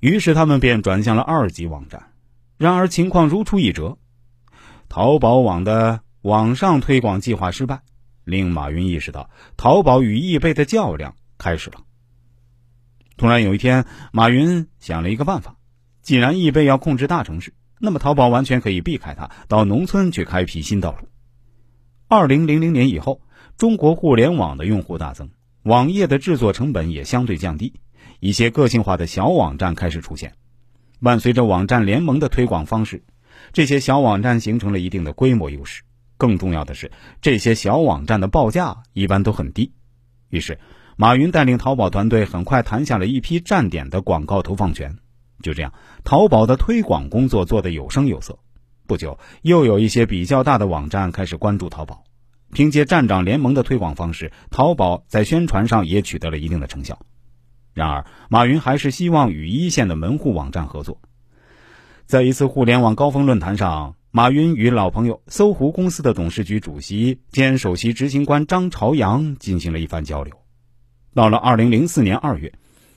于是他们便转向了二级网站。然而情况如出一辙，淘宝网的网上推广计划失败，令马云意识到淘宝与易贝的较量开始了。突然有一天，马云想了一个办法：既然易贝要控制大城市，那么淘宝完全可以避开它，到农村去开辟新道路。二零零零年以后，中国互联网的用户大增，网页的制作成本也相对降低，一些个性化的小网站开始出现。伴随着网站联盟的推广方式，这些小网站形成了一定的规模优势。更重要的是，这些小网站的报价一般都很低。于是，马云带领淘宝团队很快谈下了一批站点的广告投放权。就这样，淘宝的推广工作做得有声有色。不久，又有一些比较大的网站开始关注淘宝。凭借站长联盟的推广方式，淘宝在宣传上也取得了一定的成效。然而，马云还是希望与一线的门户网站合作。在一次互联网高峰论坛上，马云与老朋友搜狐公司的董事局主席兼首席执行官张朝阳进行了一番交流。到了二零零四年二月，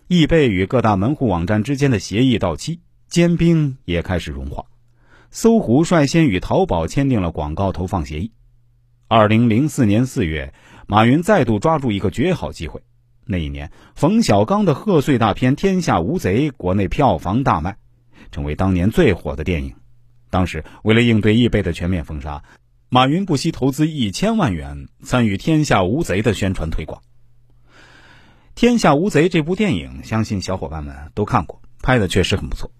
易贝与各大门户网站之间的协议到期，坚冰也开始融化。搜狐率先与淘宝签订了广告投放协议。二零零四年四月，马云再度抓住一个绝好机会。那一年，冯小刚的贺岁大片《天下无贼》国内票房大卖，成为当年最火的电影。当时，为了应对易贝的全面封杀，马云不惜投资一千万元参与《天下无贼》的宣传推广。《天下无贼》这部电影，相信小伙伴们都看过，拍的确实很不错。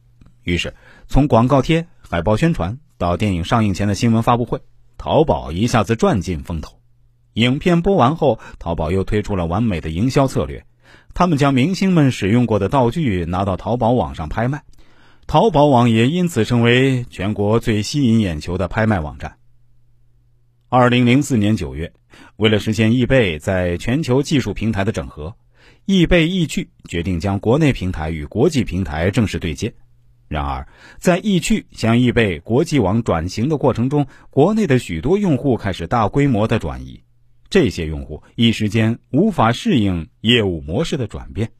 于是，从广告贴。海报宣传到电影上映前的新闻发布会，淘宝一下子赚尽风头。影片播完后，淘宝又推出了完美的营销策略，他们将明星们使用过的道具拿到淘宝网上拍卖，淘宝网也因此成为全国最吸引眼球的拍卖网站。二零零四年九月，为了实现易贝在全球技术平台的整合，易贝易趣决定将国内平台与国际平台正式对接。然而，在易趣向易贝国际网转型的过程中，国内的许多用户开始大规模的转移，这些用户一时间无法适应业务模式的转变。